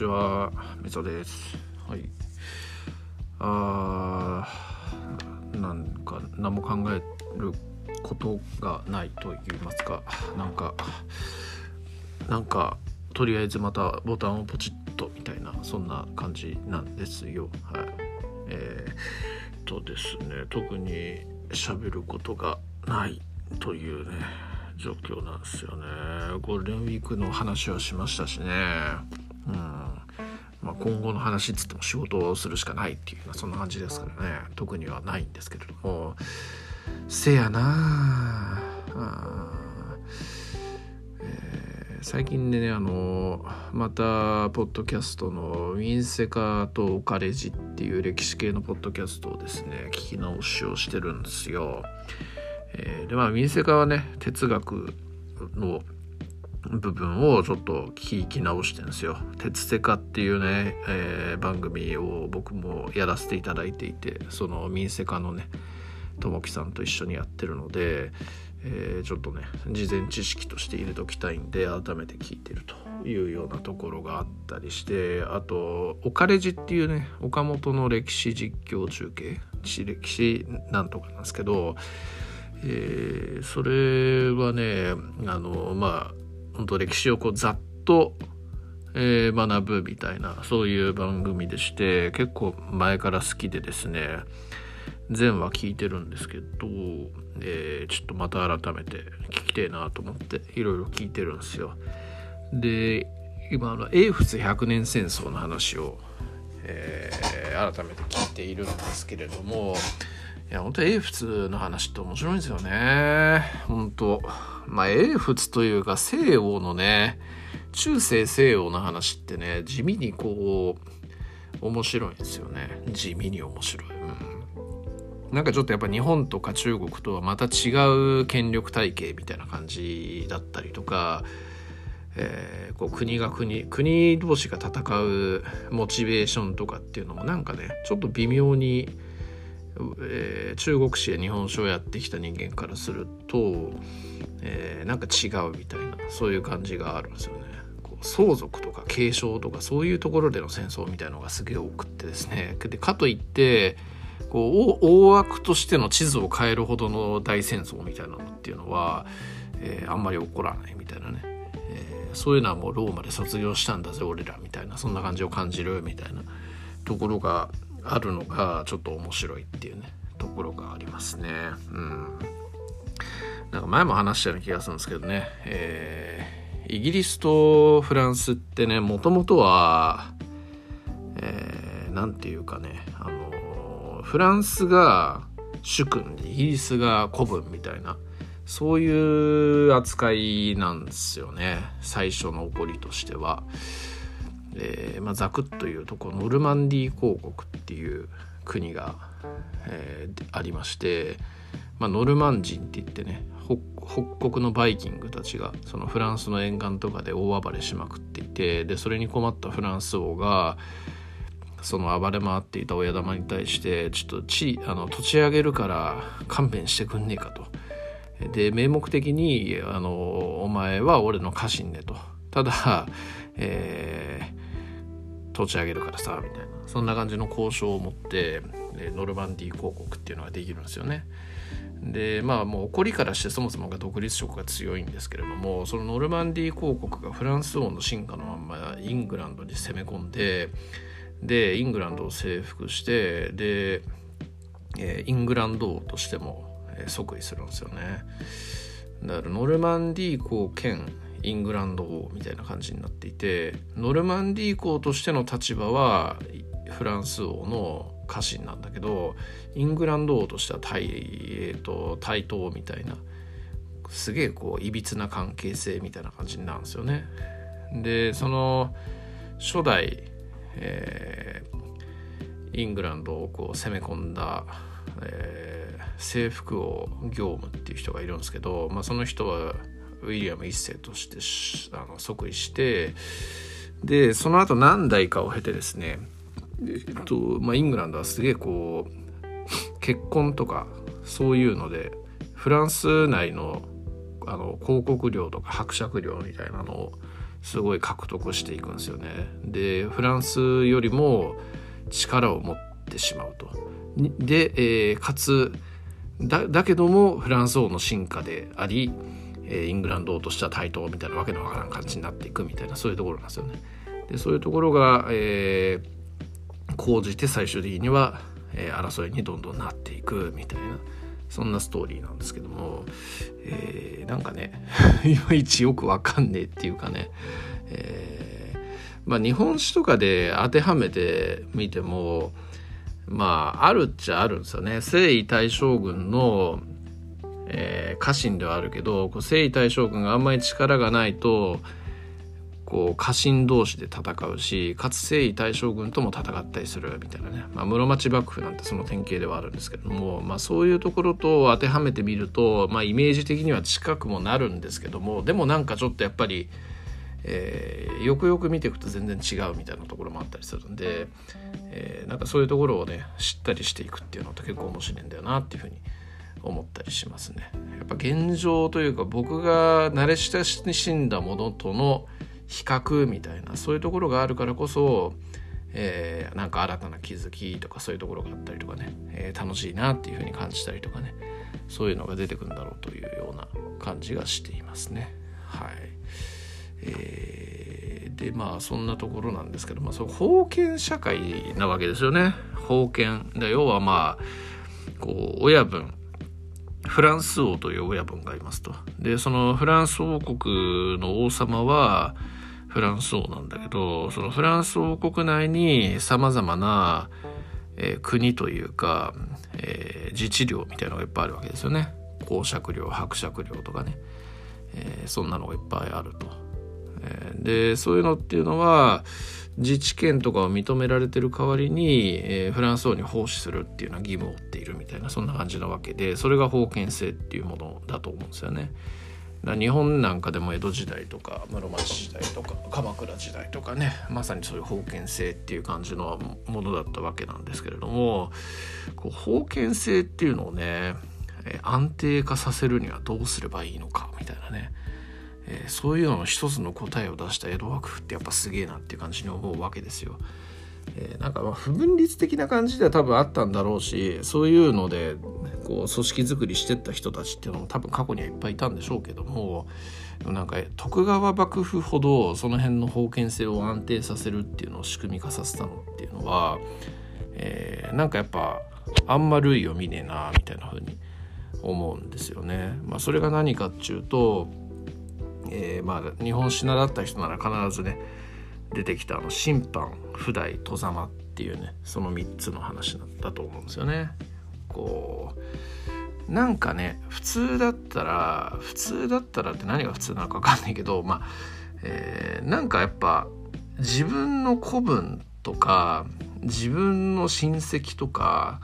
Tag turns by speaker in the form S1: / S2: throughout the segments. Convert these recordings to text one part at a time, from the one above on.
S1: ちは、みそです。はい。あー、なんか、何も考えることがないと言いますか、なんか、なんか、とりあえずまたボタンをポチッとみたいな、そんな感じなんですよ。はい。えー、とですね、特に喋ることがないというね、状況なんですよね。ゴールデンウィークの話はしましたしね。うんまあ、今後の話っつっても仕事をするしかないっていうそんな感じですからね。特にはないんですけれども。せやなあ、えー、最近でねあのまたポッドキャストの「ウィンセカとオカレジ」っていう歴史系のポッドキャストをですね聞き直しをしてるんですよ。えー、でまあウィンセカはね哲学の部分をちょっと聞き直してんですよ。鉄セカっていうね、えー、番組を僕もやらせていただいていてその民セカのねともきさんと一緒にやってるので、えー、ちょっとね事前知識として入れときたいんで改めて聞いてるというようなところがあったりしてあと「オカレジ」っていうね岡本の歴史実況中継歴史なんとかなんですけど、えー、それはねあのまあ本当歴史をこうざっと、えー、学ぶみたいなそういう番組でして結構前から好きでですね全話聞いてるんですけど、えー、ちょっとまた改めて聞きてえなと思っていろいろ聞いてるんですよ。で今あの英仏百年戦争の話を、えー、改めて聞いているんですけれどもいや本当英仏の話って面白いんですよね本当まあ、英仏というか西欧のね、中世西洋の話ってね、地味にこう、面白いんですよね。地味に面白い。うん。なんかちょっとやっぱ日本とか中国とはまた違う権力体系みたいな感じだったりとか、えー、こう国が国国同士が戦うモチベーションとかっていうのもなんかねちょっと微妙に、えー、中国史や日本史をやってきた人間からするとえー、なんか違うみたいなそういう感じがあるんですよね。こう相続とか継承とかそういうところでの戦争みたいのがすげえ多くってですねでかといってこう大枠としての地図を変えるほどの大戦争みたいなのっていうのは、えー、あんまり起こらないみたいなね、えー、そういうのはもうローマで卒業したんだぜ俺らみたいなそんな感じを感じるみたいなところがあるのがちょっと面白いっていうねところがありますね。うんなんか前も話したような気がするんですけどね、えー、イギリスとフランスってねもともとはえー、て言うかねあのフランスが主君でイギリスが古文みたいなそういう扱いなんですよね最初の起こりとしては。えーまあ、ざくっというとこノルマンディー公国っていう国が、えー、ありまして、まあ、ノルマン人って言ってね北国のバイキングたちがそのフランスの沿岸とかで大暴れしまくっていてでそれに困ったフランス王がその暴れ回っていた親玉に対してちょっと地あの土地上げるから勘弁してくんねえかと。で名目的にあの「お前は俺の家臣ね」と。ただ、えー、土地上げるからさみたいなそんな感じの交渉を持ってノルマンディー公国っていうのができるんですよね。でまあもう起こりからしてそもそもが独立色が強いんですけれどもそのノルマンディー公国がフランス王の進化のまんまイングランドに攻め込んででイングランドを征服してで、イングランド王としても、即位するんですよねだからノルマンディー公兼イングランド王みたいな感じになっていてノルマンディー公としての立場はフランス王の家臣なんだけどイングランド王としては対,、えーと、対等みたいなすげえこういびつな関係性みたいな感じになるんですよね。でその初代、えー、イングランドをこう攻め込んだ、えー、征服王業務っていう人がいるんですけど、まあ、その人はウィリアム一世としてあの即位してでその後何代かを経てですねえっとまあ、イングランドはすげえこう結婚とかそういうのでフランス内のあの広告料とか伯爵料みたいなのをすごい獲得していくんですよね。でフランスよりも力を持ってしまうと。で、えー、かつだだけどもフランス王の進化であり、えー、イングランド王としては対等みたいなわけのわからん感じになっていくみたいなそういうところなんですよね。でそういうところが、えー、講じて最終的には、えー、争いにどんどんなっていくみたいなそんなストーリーなんですけども、えー、なんかね いまいちよくわかんねえっていうかね、えー、まあ日本史とかで当てはめてみてもまああるっちゃあるんですよね征夷大将軍の、えー、家臣ではあるけど征夷大将軍があんまり力がないとこう家臣同士で戦うしかつ征夷大将軍とも戦ったりするみたいなね、まあ、室町幕府なんてその典型ではあるんですけども、まあ、そういうところと当てはめてみると、まあ、イメージ的には近くもなるんですけどもでもなんかちょっとやっぱり、えー、よくよく見ていくと全然違うみたいなところもあったりするんで、えー、なんかそういうところをね知ったりしていくっていうのって結構面白いんだよなっていうふうに思思ったりしますね。やっぱ現状というか僕が慣れ親しんだものとの比較みたいなそういうところがあるからこそ、えー、なんか新たな気づきとかそういうところがあったりとかね、えー、楽しいなっていうふうに感じたりとかねそういうのが出てくるんだろうというような感じがしていますね。はいえー、でまあそんなところなんですけど、まあ、そ封建社会なわけですよね。封建で要はまあこう親分フランス王という親分がいますと。でそのフランス王国の王様はフランス王なんだけどそのフランス王国内にさまざまな、えー、国というか、えー、自治領みたいなのがいっぱいあるわけですよね公爵領伯爵領とかね、えー、そんなのがいっぱいあると。えでそういうのっていうのは自治権とかを認められてる代わりに、えー、フランス王に奉仕するっていうような義務を負っているみたいなそんな感じなわけでそれが封建制っていうものだと思うんですよね。日本なんかでも江戸時代とか室町時代とか鎌倉時代とかねまさにそういう封建制っていう感じのものだったわけなんですけれどもこう封建制っていうのをね安定化させるにはどうすればいいのかみたいなね、えー、そういうのの一つの答えを出した江戸幕府ってやっぱすげえなっていう感じに思うわけですよ。えー、なんかまあ不分律的な感じでは多分あったんだろうしそういうのでこう組織づくりしてった人たちっていうのも多分過去にはいっぱいいたんでしょうけどもなんか徳川幕府ほどその辺の封建性を安定させるっていうのを仕組み化させたのっていうのは、えー、なんかやっぱあんま類を見ねえなみたいな風に思うんですよね。まあ、それが何かっていうと、えー、まあ日本史習った人なら必ずね出てきたあの審判不代戸様っていうねその3つの話だと思うんですよね。こうなんかね普通だったら普通だったらって何が普通なのか分かんないけどまあ、えー、なんかやっぱ自分の子分とか自分の親戚とか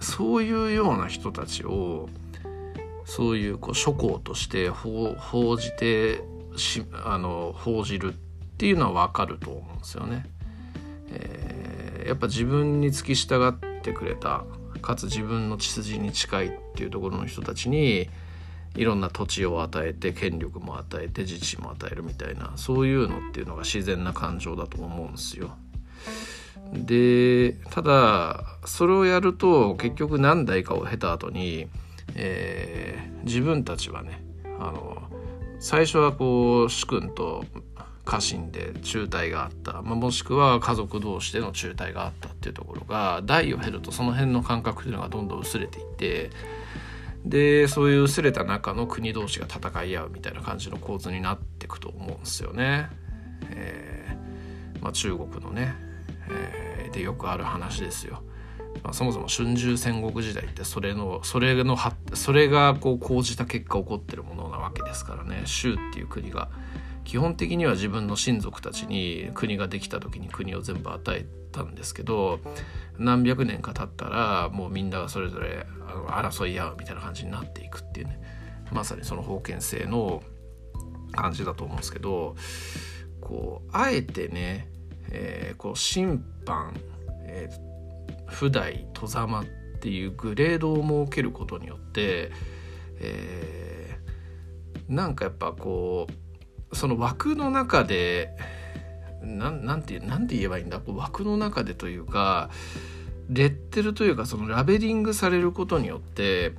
S1: そういうような人たちをそういうこう諸行として報じてしあの報じるっていうのは分かると思うんですよね。えー、やっぱ自分に付き従ってくれたかつ自分の血筋に近いっていうところの人たちにいろんな土地を与えて権力も与えて自治も与えるみたいなそういうのっていうのが自然な感情だと思うんですよ。でただそれをやると結局何代かを経た後に、えー、自分たちはねあの最初はこう主君と家臣で中退があった、まあ、もしくは家族同士での中退があったっていうところが代を経るとその辺の感覚というのがどんどん薄れていってでそういう薄れた中の国同士が戦い合うみたいな感じの構図になっていくと思うんですよね。えーまあ、中国のね、えー、でよくある話ですよ。まあ、そもそも春秋戦国時代ってそれのそれのそれがこう講じた結果起こってるものなわけですからね州っていう国が。基本的には自分の親族たちに国ができた時に国を全部与えたんですけど何百年か経ったらもうみんながそれぞれ争い合うみたいな感じになっていくっていうねまさにその封建制の感じだと思うんですけどこうあえてね、えー、こう審判、えー、不代戸様っていうグレードを設けることによって、えー、なんかやっぱこうその枠の中でななんてなんて言えばいいんだ？こう枠の中でというかレッテルというかそのラベリングされることによって、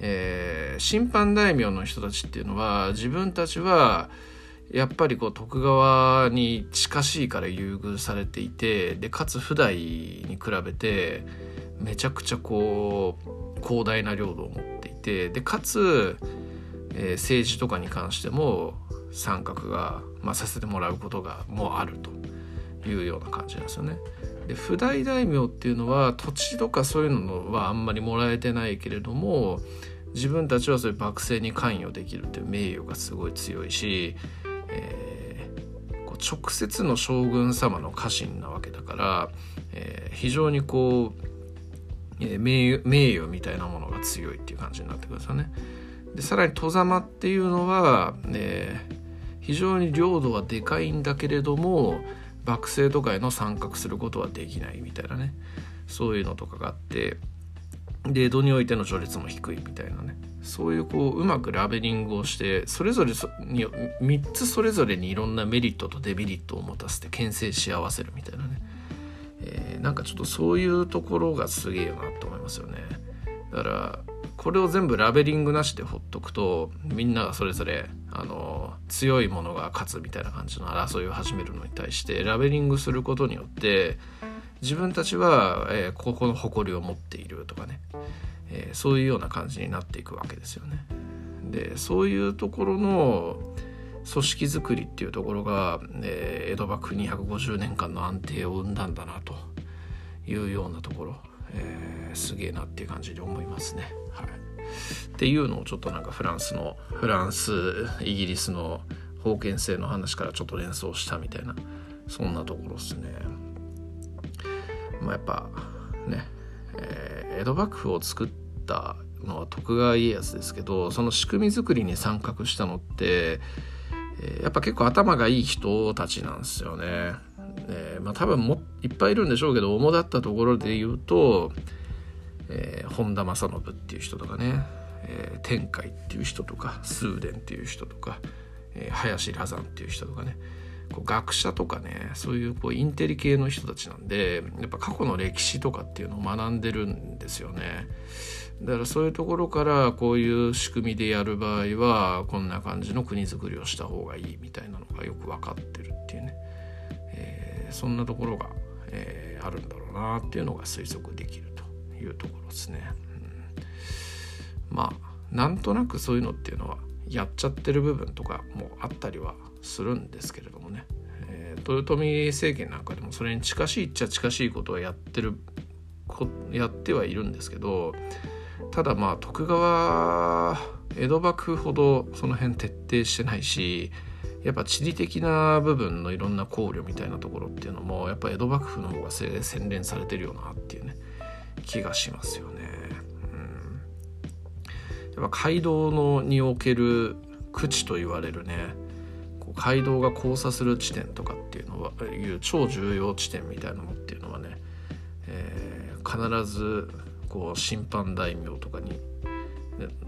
S1: えー、審判大名の人たちっていうのは自分たちはやっぱりこう徳川に近しいから優遇されていてでかつ普代に比べてめちゃくちゃこう広大な領土を持っていてでかつ、えー、政治とかに関しても参画が、まあ、させてもらうことがもうあるというような感じなんですよね。で不大大名っていうのは土地とかそういうのはあんまりもらえてないけれども自分たちはそういう幕政に関与できるという名誉がすごい強いし、えー、こう直接の将軍様の家臣なわけだから、えー、非常にこう、え、名誉名誉みたいなものが強いっていう感じになってくるんですよね。でさらに戸様っていうのは、え、非常に領土はでかいんだけれども幕政とかへの参画することはできないみたいなねそういうのとかがあってで江戸においての序列も低いみたいなねそういうこううまくラベリングをしてそれぞれに3つそれぞれにいろんなメリットとデメリットを持たせて牽制し合わせるみたいなね、えー、なんかちょっとそういうところがすげえよなと思いますよね。だからこれを全部ラベリングなしでほっとくとみんながそれぞれあの強いものが勝つみたいな感じの争いを始めるのに対してラベリングすることによって自分たちは、えー、ここの誇りを持っているとかね、えー、そういうような感じになっていくわけですよね。でそういうところの組織づくりっていうところが、えー、江戸幕府250年間の安定を生んだんだなというようなところ、えー、すげえなっていう感じで思いますね。はい、っていうのをちょっとなんかフランスのフランスイギリスの封建制の話からちょっと連想したみたいなそんなところですね。まあ、やっぱね、えー、江戸幕府を作ったのは徳川家康ですけどその仕組み作りに参画したのって、やっぱ結構頭がいい人たちなんですよね。えー、まあ多分もいっぱいいるんでしょうけど主だったところで言うとえー、本田正信っていう人とかね、えー、天海っていう人とか崇伝っていう人とか、え、林羅山っていう人とかねこう学者とかねそういうこうインテリ系の人たちなんでやっぱ過去の歴史とかっていうのを学んでるんですよね。だからそういうところからこういう仕組みでやる場合はこんな感じの国づくりをした方がいいみたいなのがよく分かってるっていうね、えー、そんなところが、えー、あるんだろうなっていうのが推測できるというところですね。うん、まあなんとなくそういうのっていうのはやっちゃってる部分とかもあったりはするんですけれどもね、えー、豊臣政権なんかでもそれに近しいっちゃ近しいことはやってるやってはいるんですけどただまあ徳川江戸幕府ほどその辺徹底してないしやっぱ地理的な部分のいろんな考慮みたいなところっていうのもやっぱ江戸幕府の方が洗練されてるよなっていうね気がしますよね。うん、やっぱ街道のにおける区地と言われるねこう街道が交差する地点とかっていうのはいう超重要地点みたいなのっていうのはね、えー、必ずこう審判大名とかに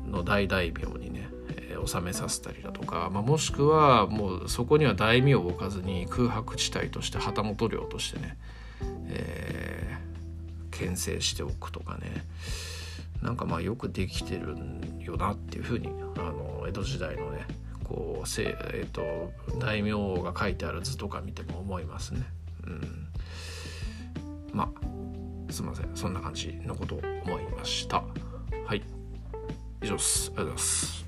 S1: の大大名にね、えー、収めさせたりだとか、まあ、もしくはもうそこには大名を置かずに空白地帯として旗本領としてね、え牽制しておくとかねなんかまあよくできてるよなっていうふうにあの江戸時代のねこうせ、えーと、大名が書いてある図とか見ても思いますね。うん、まあすいませんそんな感じのことを思いました。はい以上ですありがとうございます。